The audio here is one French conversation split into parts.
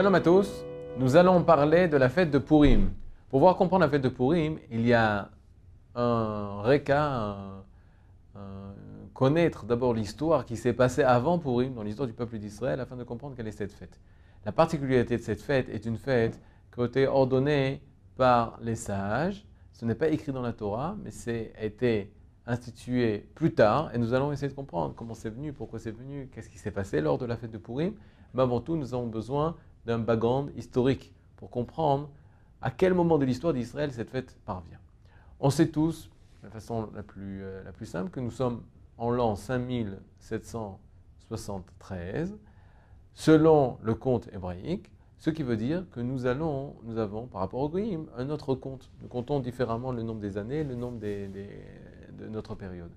Shalom à tous. Nous allons parler de la fête de Purim. Pour pouvoir comprendre la fête de Purim, il y a un réca, connaître d'abord l'histoire qui s'est passée avant Purim, dans l'histoire du peuple d'Israël, afin de comprendre quelle est cette fête. La particularité de cette fête est une fête qui a été ordonnée par les sages. Ce n'est pas écrit dans la Torah, mais c'est été institué plus tard, et nous allons essayer de comprendre comment c'est venu, pourquoi c'est venu, qu'est-ce qui s'est passé lors de la fête de Purim. Mais avant tout, nous avons besoin d'un background historique pour comprendre à quel moment de l'histoire d'Israël cette fête parvient. On sait tous, de la façon la plus, euh, la plus simple, que nous sommes en l'an 5773, selon le compte hébraïque, ce qui veut dire que nous, allons, nous avons, par rapport au Goïm, un autre compte. Nous comptons différemment le nombre des années, le nombre des, de notre période.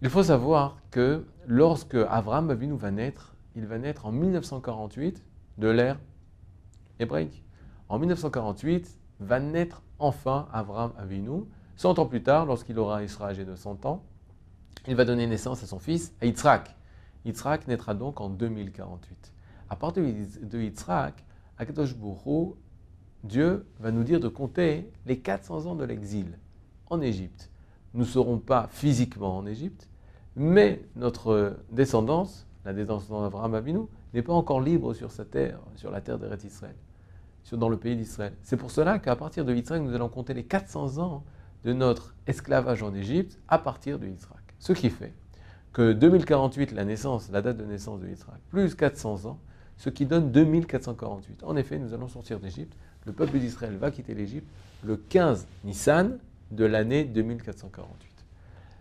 Il faut savoir que lorsque Avram Avinu va naître, il va naître en 1948 de l'ère hébraïque. En 1948 va naître enfin Avram Avinu. 100 ans plus tard, lorsqu'il aura, sera âgé de 100 ans, il va donner naissance à son fils, à Yitzhak. Yitzhak naîtra donc en 2048. À partir de Yitzhak, Akadosh Bourou, Dieu va nous dire de compter les 400 ans de l'exil en Égypte. Nous ne serons pas physiquement en Égypte, mais notre descendance, la descendance d'Abraham Avinu, n'est pas encore libre sur sa terre, sur la terre d'Eretz Israël, dans le pays d'Israël. C'est pour cela qu'à partir de Yitzhak, nous allons compter les 400 ans de notre esclavage en Égypte à partir de Yitzhak. Ce qui fait que 2048, la naissance, la date de naissance de Yitzhak, plus 400 ans, ce qui donne 2448. En effet, nous allons sortir d'Égypte. Le peuple d'Israël va quitter l'Égypte le 15 Nissan de l'année 2448.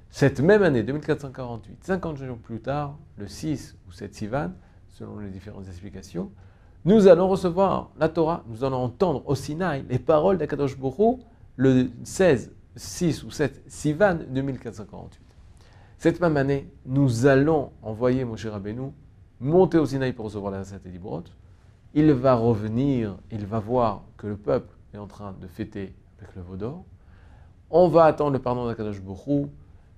Cette même année, 2448, 50 jours plus tard, le 6 ou 7 Sivan, selon les différentes explications, nous allons recevoir la Torah, nous allons entendre au Sinaï les paroles d'Akadosh Borou le 16, 6 ou 7 Sivan 2448. Cette même année, nous allons envoyer Moshe Rabbeinu monter au Sinaï pour recevoir la Sat Librot. Il va revenir, il va voir que le peuple est en train de fêter avec le Vaudor. On va attendre le pardon d'Akadosh Borou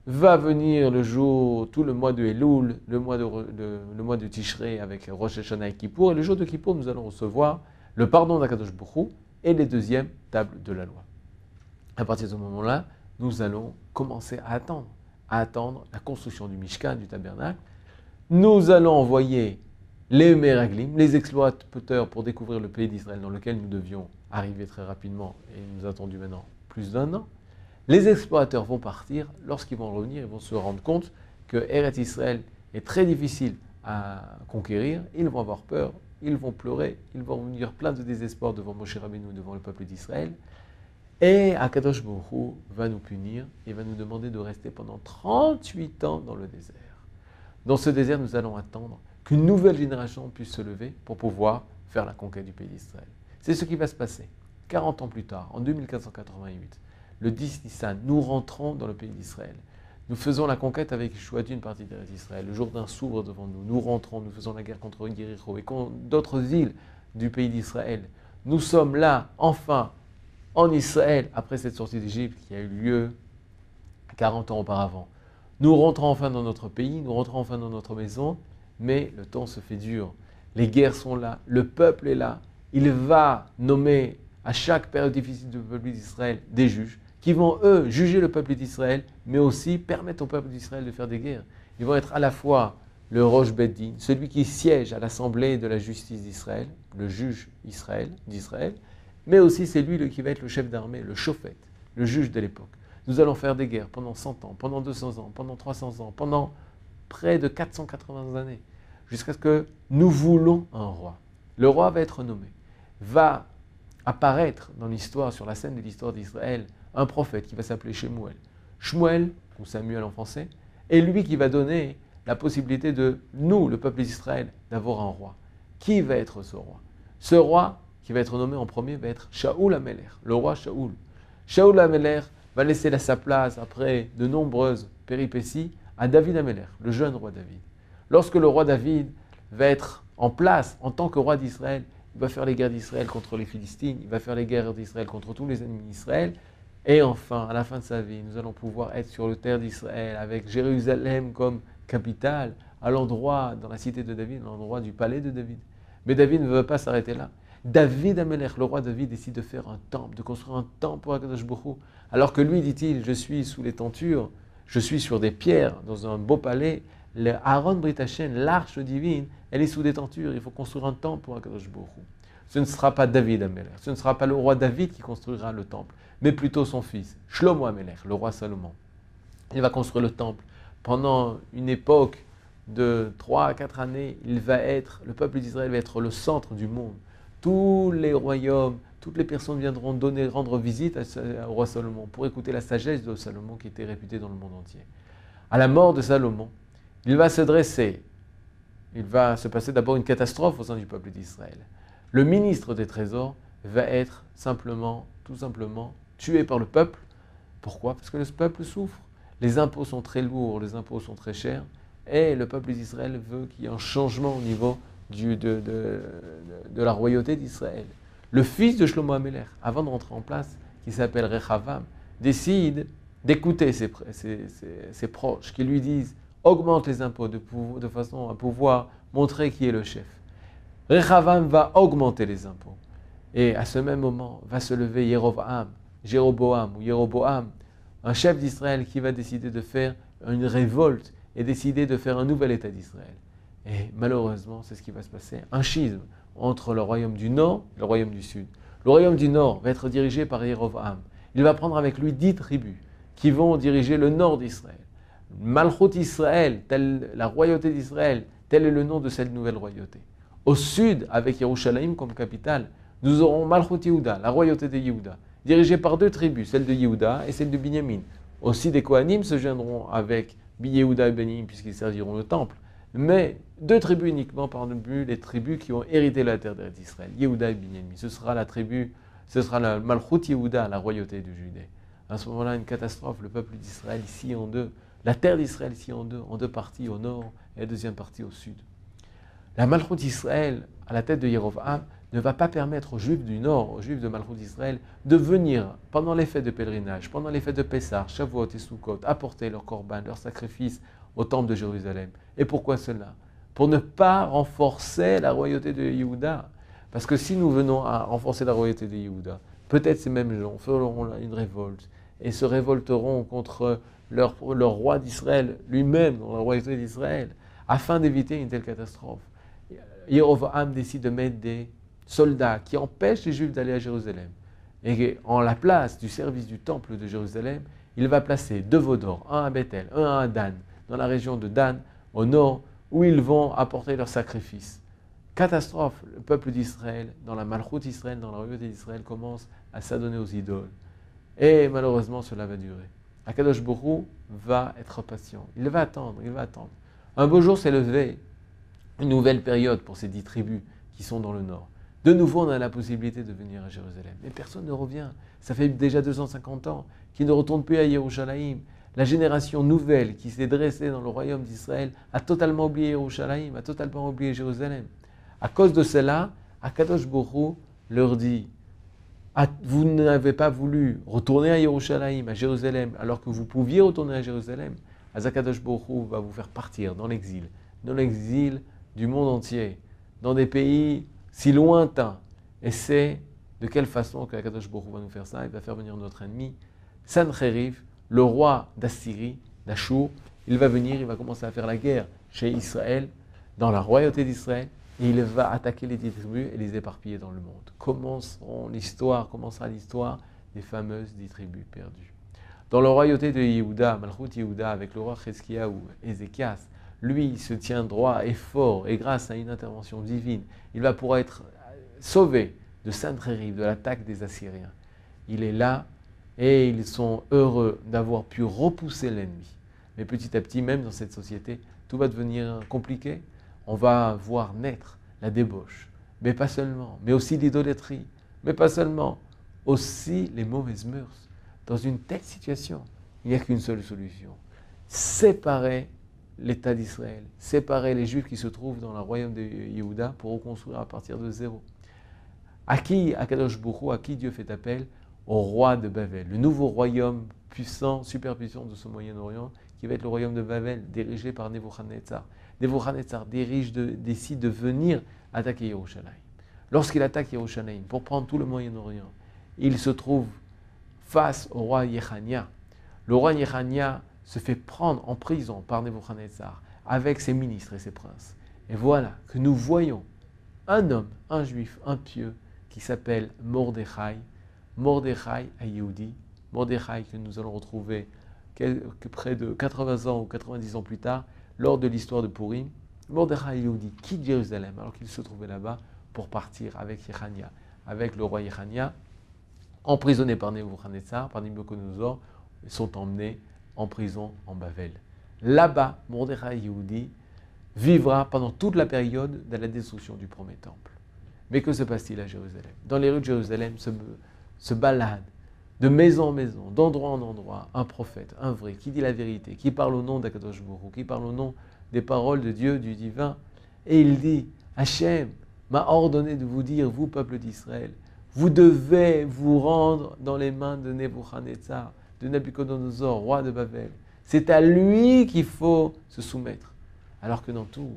va venir le jour, tout le mois de Elul, le mois de, le, mois de avec Rosh Hashanah et Kippour. Et le jour de Kippour, nous allons recevoir le pardon d'Akadosh Bokhu et les deuxièmes tables de la loi. À partir de ce moment-là, nous allons commencer à attendre, à attendre la construction du Mishkan, du tabernacle. Nous allons envoyer les Meraglim, les explorateurs pour découvrir le pays d'Israël dans lequel nous devions arriver très rapidement et nous attendu maintenant plus d'un an. Les explorateurs vont partir, lorsqu'ils vont revenir, ils vont se rendre compte que Eretz Israël est très difficile à conquérir, ils vont avoir peur, ils vont pleurer, ils vont venir plein de désespoir devant Moshe Rabbeinu, devant le peuple d'Israël. Et Akadosh Baruch va nous punir et va nous demander de rester pendant 38 ans dans le désert. Dans ce désert, nous allons attendre qu'une nouvelle génération puisse se lever pour pouvoir faire la conquête du pays d'Israël. C'est ce qui va se passer 40 ans plus tard, en 2488 le 10 Nissan, nous rentrons dans le pays d'Israël. Nous faisons la conquête avec Yeshua d'une partie d'Israël. Le jour d'un s'ouvre devant nous. Nous rentrons, nous faisons la guerre contre Guéricho et contre d'autres îles du pays d'Israël. Nous sommes là, enfin, en Israël, après cette sortie d'Égypte qui a eu lieu 40 ans auparavant. Nous rentrons enfin dans notre pays, nous rentrons enfin dans notre maison, mais le temps se fait dur. Les guerres sont là, le peuple est là. Il va nommer à chaque période difficile du peuple d'Israël des juges qui vont, eux, juger le peuple d'Israël, mais aussi permettre au peuple d'Israël de faire des guerres. Ils vont être à la fois le Roche Beddin, celui qui siège à l'Assemblée de la justice d'Israël, le juge Israël, d'Israël, mais aussi c'est lui qui va être le chef d'armée, le chauffette, le juge de l'époque. Nous allons faire des guerres pendant 100 ans, pendant 200 ans, pendant 300 ans, pendant près de 480 années, jusqu'à ce que nous voulons un roi. Le roi va être nommé, va apparaître dans l'histoire, sur la scène de l'histoire d'Israël, un prophète qui va s'appeler Shemuel. Shmuel, ou Samuel en français, est lui qui va donner la possibilité de nous, le peuple d'Israël, d'avoir un roi. Qui va être ce roi? Ce roi qui va être nommé en premier va être Shaoul Ameler, le roi Shaoul. Shaoul Ameler va laisser sa place après de nombreuses péripéties à David Ameler, le jeune roi David. Lorsque le roi David va être en place en tant que roi d'Israël, il va faire les guerres d'Israël contre les Philistines, il va faire les guerres d'Israël contre tous les ennemis d'Israël, et enfin, à la fin de sa vie, nous allons pouvoir être sur le terre d'Israël avec Jérusalem comme capitale, à l'endroit, dans la cité de David, à l'endroit du palais de David. Mais David ne veut pas s'arrêter là. David Amelech, le roi David, décide de faire un temple, de construire un temple pour Akadosh Alors que lui, dit-il, je suis sous les tentures, je suis sur des pierres, dans un beau palais. Le Aaron Britachen, l'arche divine, elle est sous des tentures. Il faut construire un temple pour Akadosh Ce ne sera pas David Amelech, ce ne sera pas le roi David qui construira le temple, mais plutôt son fils, Shlomo Amelech, le roi Salomon. Il va construire le temple. Pendant une époque de 3 à 4 années, il va être, le peuple d'Israël va être le centre du monde tous les royaumes, toutes les personnes viendront donner, rendre visite au roi Salomon pour écouter la sagesse de Salomon qui était réputée dans le monde entier. À la mort de Salomon, il va se dresser, il va se passer d'abord une catastrophe au sein du peuple d'Israël. Le ministre des Trésors va être simplement, tout simplement, tué par le peuple. Pourquoi? Parce que le peuple souffre. Les impôts sont très lourds, les impôts sont très chers, et le peuple d'Israël veut qu'il y ait un changement au niveau de, de, la royauté d'Israël. Le fils de Shlomo Ameler, avant de rentrer en place, qui s'appelle Rechavam, décide d'écouter ses, ses, proches qui lui disent augmente les impôts de, de, façon à pouvoir montrer qui est le chef. Rechavam va augmenter les impôts. Et à ce même moment va se lever Yerovam, Jéroboam ou Yeroboam, un chef d'Israël qui va décider de faire une révolte et décider de faire un nouvel État d'Israël. Et malheureusement, c'est ce qui va se passer. Un schisme entre le royaume du Nord et le royaume du Sud. Le royaume du Nord va être dirigé par Yerovam. Il va prendre avec lui dix tribus qui vont diriger le nord d'Israël. Malchut Israël, telle la royauté d'Israël, tel est le nom de cette nouvelle royauté. Au sud, avec Yerushalayim comme capitale, nous aurons Malchut Yehuda, la royauté de Yehuda, dirigée par deux tribus, celle de Yehuda et celle de Binyamin. Aussi des Kohanim se joindront avec Yehuda et Benjamin puisqu'ils serviront le temple mais deux tribus uniquement parmi les tribus qui ont hérité la terre d'Israël, Yehuda et Binyamin. Ce sera la tribu, ce sera la Malchut Yehuda, la royauté du Judée. À ce moment-là, une catastrophe, le peuple d'Israël ici en deux, la terre d'Israël ici en deux, en deux parties au nord et la deuxième partie au sud. La Malchut d'Israël, à la tête de Yerovam, ne va pas permettre aux Juifs du Nord, aux Juifs de Malchut d'Israël, de venir pendant les fêtes de pèlerinage, pendant les fêtes de Pessah, Shavuot et Sukkot, apporter leurs corban, leurs sacrifices au temple de Jérusalem. Et pourquoi cela? Pour ne pas renforcer la royauté de Yehuda. Parce que si nous venons à renforcer la royauté de Yehuda, peut-être ces mêmes gens feront une révolte et se révolteront contre leur, leur roi d'Israël lui-même, dans la royauté d'Israël, afin d'éviter une telle catastrophe. Décide de mettre des soldats qui empêchent les Juifs d'aller à Jérusalem. Et en la place du service du temple de Jérusalem, il va placer deux veaux d'or, un à Bethel, un à Dan, dans la région de Dan, au nord, où ils vont apporter leurs sacrifices. Catastrophe, le peuple d'Israël, dans la malchoute d'Israël, dans la royauté d'Israël, commence à s'adonner aux idoles. Et malheureusement, cela va durer. Akadosh Borou va être patient. Il va attendre, il va attendre. Un beau jour s'est levé, une nouvelle période pour ces dix tribus qui sont dans le nord. De nouveau, on a la possibilité de venir à Jérusalem. Mais personne ne revient. Ça fait déjà 250 ans qu'ils ne retournent plus à Yerushalayim. La génération nouvelle qui s'est dressée dans le royaume d'Israël a totalement oublié Yerushalayim, a totalement oublié Jérusalem. À cause de cela, Akadosh Borou leur dit Vous n'avez pas voulu retourner à Yerushalayim, à Jérusalem, alors que vous pouviez retourner à Jérusalem. Azakadosh Borou va vous faire partir dans l'exil, dans l'exil du monde entier, dans des pays si lointains. Et c'est de quelle façon que Akadosh Borou va nous faire ça Il va faire venir notre ennemi, Sancheriv, le roi d'Assyrie, d'Achour, il va venir, il va commencer à faire la guerre chez Israël, dans la royauté d'Israël, et il va attaquer les tribus et les éparpiller dans le monde. Commenceront l'histoire, commencera l'histoire des fameuses dix tribus perdues. Dans la royauté de Yehuda, Malchut Yehuda, avec le roi ou Ézéchias, lui se tient droit et fort, et grâce à une intervention divine, il va pouvoir être sauvé de sainte de l'attaque des Assyriens. Il est là et ils sont heureux d'avoir pu repousser l'ennemi. Mais petit à petit, même dans cette société, tout va devenir compliqué. On va voir naître la débauche, mais pas seulement, mais aussi l'idolâtrie, mais pas seulement, aussi les mauvaises mœurs. Dans une telle situation, il n'y a qu'une seule solution. Séparer l'État d'Israël, séparer les Juifs qui se trouvent dans le royaume de Yehuda pour reconstruire à partir de zéro. À qui, à Kadosh Bourou, à qui Dieu fait appel? Au roi de Babel, le nouveau royaume puissant, super puissant de ce Moyen-Orient, qui va être le royaume de Babel, dirigé par Nebuchadnezzar. Nebuchadnezzar dirige décide de venir attaquer Yerushalayim. Lorsqu'il attaque Yerushalayim pour prendre tout le Moyen-Orient, il se trouve face au roi Yechania. Le roi Yechania se fait prendre en prison par Nebuchadnezzar avec ses ministres et ses princes. Et voilà que nous voyons un homme, un juif, un pieux, qui s'appelle Mordechai, Mordechai Ayoudi, Mordechai que nous allons retrouver près de 80 ans ou 90 ans plus tard, lors de l'histoire de Purim, Mordechai Ayoudi quitte Jérusalem alors qu'il se trouvait là-bas pour partir avec Yechania, avec le roi Yechania, emprisonné par Nebuchadnezzar, par ils sont emmenés en prison en Bavel. Là-bas, Mordechai Yehudi vivra pendant toute la période de la destruction du premier temple. Mais que se passe-t-il à Jérusalem? Dans les rues de Jérusalem se, se balade de maison en maison, d'endroit en endroit, un prophète, un vrai, qui dit la vérité, qui parle au nom d'Akadosh Baruch qui parle au nom des paroles de Dieu, du divin. Et il dit, Hachem m'a ordonné de vous dire, vous, peuple d'Israël, vous devez vous rendre dans les mains de Nebuchadnezzar, de Nabucodonosor, roi de Babel. C'est à lui qu'il faut se soumettre. Alors que dans tout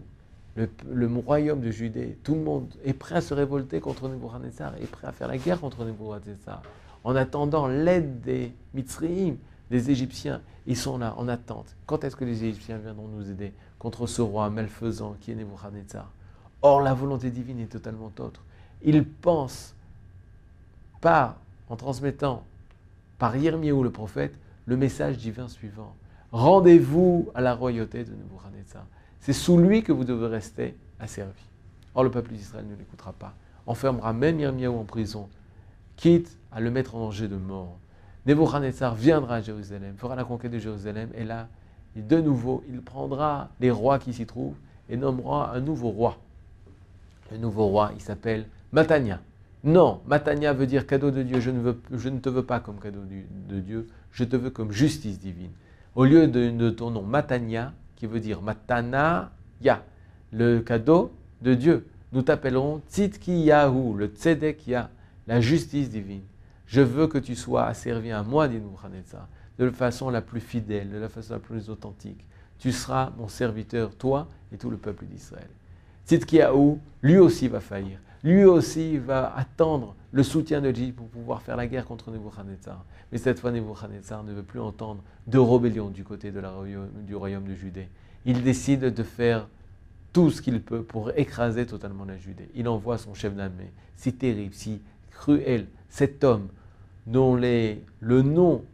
le, royaume de Judée, tout le monde est prêt à se révolter contre Nebuchadnezzar, est prêt à faire la guerre contre Nebuchadnezzar. En attendant l'aide des Mitzriim, des Égyptiens, ils sont là en attente. Quand est-ce que les Égyptiens viendront nous aider contre ce roi malfaisant qui est Nebuchadnezzar? Or, la volonté divine est totalement autre. Ils pensent, par, en transmettant par Yirmiyahu le prophète, le message divin suivant. Rendez-vous à la royauté de Nebuchadnezzar. C'est sous lui que vous devez rester asservi. Or, le peuple d'Israël ne l'écoutera pas. Enfermera même Yirmiyahu en prison, quitte à le mettre en danger de mort. Nebuchadnezzar viendra à Jérusalem, fera la conquête de Jérusalem, et là, de nouveau, il prendra les rois qui s'y trouvent et nommera un nouveau roi. Le nouveau roi, il s'appelle Matania. Non, Matania veut dire cadeau de Dieu. Je ne, te veux pas comme cadeau de Dieu, je te veux comme justice divine. Au lieu de, ton nom Matania, qui veut dire Matanaya, le cadeau de Dieu, nous t'appellerons Tzidkiyahu, le Tzedek la justice divine. Je veux que tu sois asservi à moi, dit Nebuchadnezzar, de la façon la plus fidèle, de la façon la plus authentique. Tu seras mon serviteur, toi et tout le peuple d'Israël. Tzidkiyahu, lui aussi va faillir lui aussi va attendre le soutien de Dieu pour pouvoir faire la guerre contre Nebuchadnezzar. Mais cette fois, Nebuchadnezzar ne veut plus entendre de rébellion du côté du royaume de Judée. Il décide de faire tout ce qu'il peut pour écraser totalement la Judée. Il envoie son chef d'armée, si terrible, si cruel, cet homme dont le nom,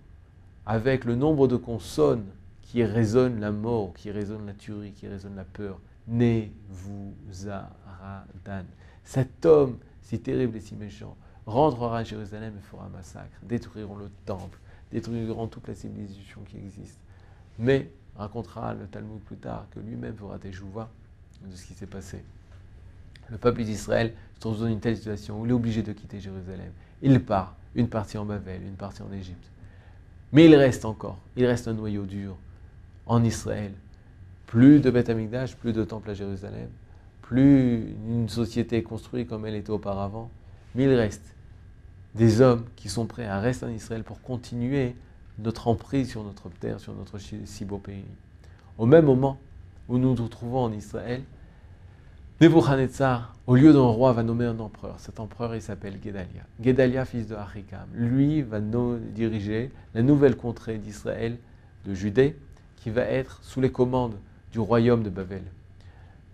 avec le nombre de consonnes qui résonnent la mort, qui résonnent la tuerie, qui résonnent la peur, Nebuzaradan. Cet homme si terrible et si méchant rentrera à Jérusalem et fera un massacre, détruiront le temple, détruiront toute la civilisation qui existe. Mais racontera le Talmud plus tard que lui-même fera des jouvas de ce qui s'est passé. Le peuple d'Israël se trouve dans une telle situation où il est obligé de quitter Jérusalem. Il part, une partie en Babel, une partie en Égypte. Mais il reste encore, il reste un noyau dur en Israël. Plus de Beth Amikdash, plus de temple à Jérusalem, plus une société construite comme elle était auparavant, mais il reste des hommes qui sont prêts à rester en Israël pour continuer notre emprise sur notre terre, sur notre si beau pays. Au même moment où nous nous trouvons en Israël, Nebuchadnezzar, au lieu d'un roi, va nommer un empereur. Cet empereur, il s'appelle Gedalia. Gedalia, fils de Achikam. Lui va diriger la nouvelle contrée d'Israël, de Judée, qui va être sous les commandes du royaume de Babel.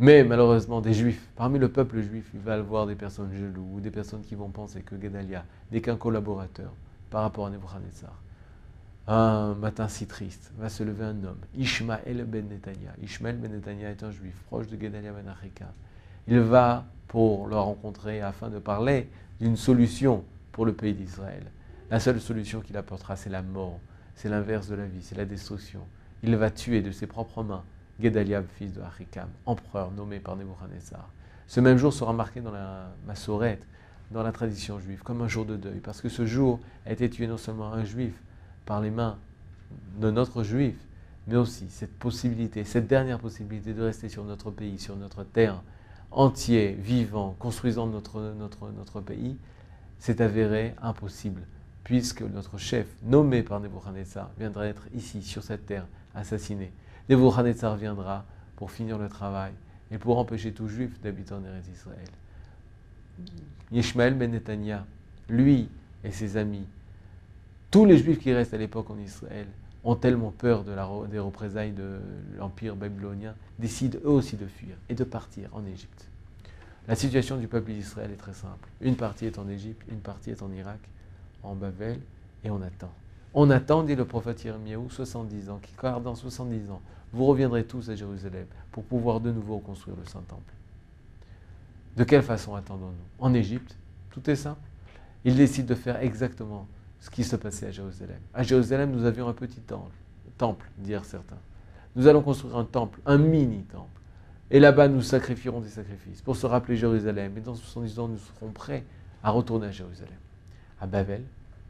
Mais malheureusement, des juifs, parmi le peuple juif, il va avoir des personnes jaloux ou des personnes qui vont penser que Gedalia n'est qu'un collaborateur par rapport à Nebuchadnezzar. Un matin si triste, va se lever un homme, Ishmael ben Netanya. Ishmael ben Netanya est un juif proche de Gedalia ben Achika. Il va pour le rencontrer afin de parler d'une solution pour le pays d'Israël. La seule solution qu'il apportera, c'est la mort. C'est l'inverse de la vie, c'est la destruction. Il va tuer de ses propres mains Gedalia, fils de Achikam, empereur nommé par Nebuchadnezzar. Ce même jour sera marqué dans la Massorette, dans la tradition juive, comme un jour de deuil, parce que ce jour a été tué non seulement un juif par les mains de notre juif, mais aussi cette possibilité, cette dernière possibilité de rester sur notre pays, sur notre terre, entier, vivant, construisant notre, notre, notre pays, s'est avéré impossible puisque notre chef, nommé par Nebuchadnezzar, viendra être ici, sur cette terre, assassiné. Nebuchadnezzar viendra pour finir le travail et pour empêcher tout juif d'habiter en Eretz Israël. Yishmael ben Netanya, lui et ses amis, tous les juifs qui restent à l'époque en Israël, ont tellement peur des représailles de l'empire babylonien, décident eux aussi de fuir et de partir en Égypte. La situation du peuple d'Israël est très simple. Une partie est en Égypte, une partie est en Irak, en Babel, et on attend. On attend, dit le prophète Yirmiyahu, 70 ans, car dans 70 ans, vous reviendrez tous à Jérusalem pour pouvoir de nouveau construire le Saint-Temple. De quelle façon attendons-nous? En Égypte, tout est simple. Il décide de faire exactement ce qui se passait à Jérusalem. À Jérusalem, nous avions un petit temple, temple, dirent certains. Nous allons construire un temple, un mini-temple. Et là-bas, nous sacrifierons des sacrifices pour se rappeler Jérusalem. Et dans 70 ans, nous serons prêts à retourner à Jérusalem. À Babel,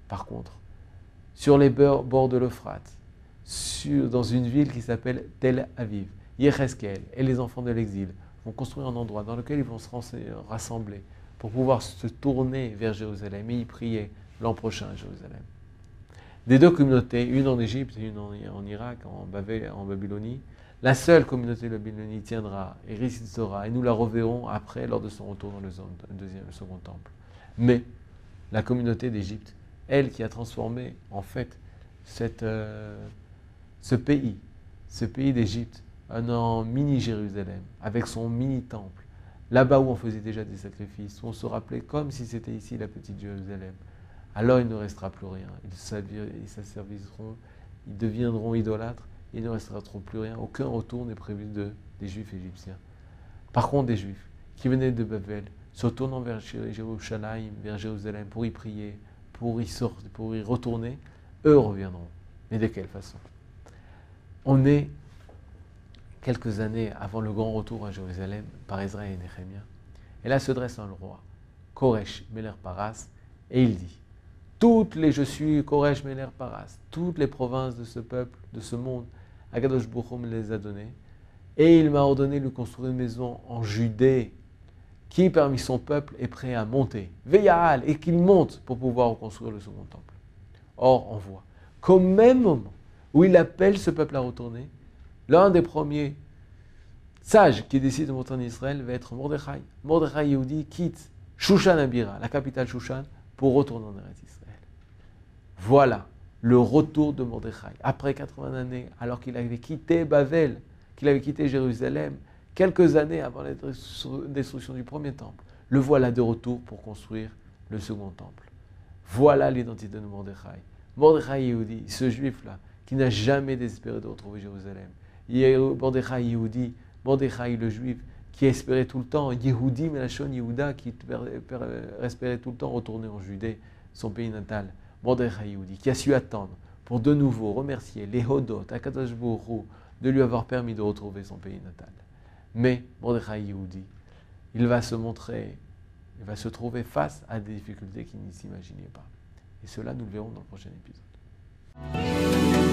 par contre, sur les bords de l'Euphrate, dans une ville qui s'appelle Tel Aviv, Yecheskel et les enfants de l'exil vont construire un endroit dans lequel ils vont se rassembler pour pouvoir se tourner vers Jérusalem et y prier l'an prochain à Jérusalem. Des deux communautés, une en Égypte et une en, Irak, en, Babylonie, la seule communauté de Babylonie tiendra et résistera, et nous la reverrons après lors de son retour dans le, deuxième, second temple. Mais la communauté d'Égypte, elle qui a transformé en fait euh, ce pays, ce pays d'Égypte, en mini-Jérusalem, avec son mini-temple, là-bas où on faisait déjà des sacrifices, où on se rappelait comme si c'était ici la petite Jérusalem, alors il ne restera plus rien. Ils s'asserviront, ils deviendront idolâtres, il ne restera plus rien. Aucun retour n'est prévu de, des Juifs égyptiens. Par contre, des Juifs qui venaient de Babel, se tournant vers Jérusalem, vers Jérusalem pour y prier, pour y sortir, pour y retourner, eux reviendront. Mais de quelle façon? On est quelques années avant le grand retour à Jérusalem par Israël et Néhémia. Et là se dresse un roi, Koresh Meler Paras, et il dit toutes les, je suis Koresh Meler Paras, toutes les provinces de ce peuple, de ce monde, Agadosh Bouchou me les a données. Et il m'a ordonné de construire une maison en Judée. Qui parmi son peuple est prêt à monter Veillal, et qu'il monte pour pouvoir reconstruire le second temple. Or, on voit qu'au même moment où il appelle ce peuple à retourner, l'un des premiers sages qui décide de monter en Israël va être Mordechai. Mordechai Yehudi quitte Shushan Abira, la capitale Shushan, pour retourner en Eretz voilà le retour de Mordechai. Après 80 années, alors qu'il avait quitté Bavel, qu'il avait quitté Jérusalem, quelques années avant la destruction du premier temple, le voilà de retour pour construire le second temple. Voilà l'identité de Mordechai. Mordechai Yehudi, ce juif-là, qui n'a jamais désespéré de retrouver Jérusalem. Mordechai Yehudi, Mordechai le juif, qui espérait tout le temps, Yehudi Melachon Yehuda, qui espérait tout le temps retourner en Judée, son pays natal. Mordechai Yehudi, qui a su attendre pour de nouveau remercier les Hodot, Akadosh de lui avoir permis de retrouver son pays natal. Mais Mordechai Yehudi, il va se montrer, il va se trouver face à des difficultés qu'il ne s'imaginait pas. Et cela, nous le verrons dans le prochain épisode.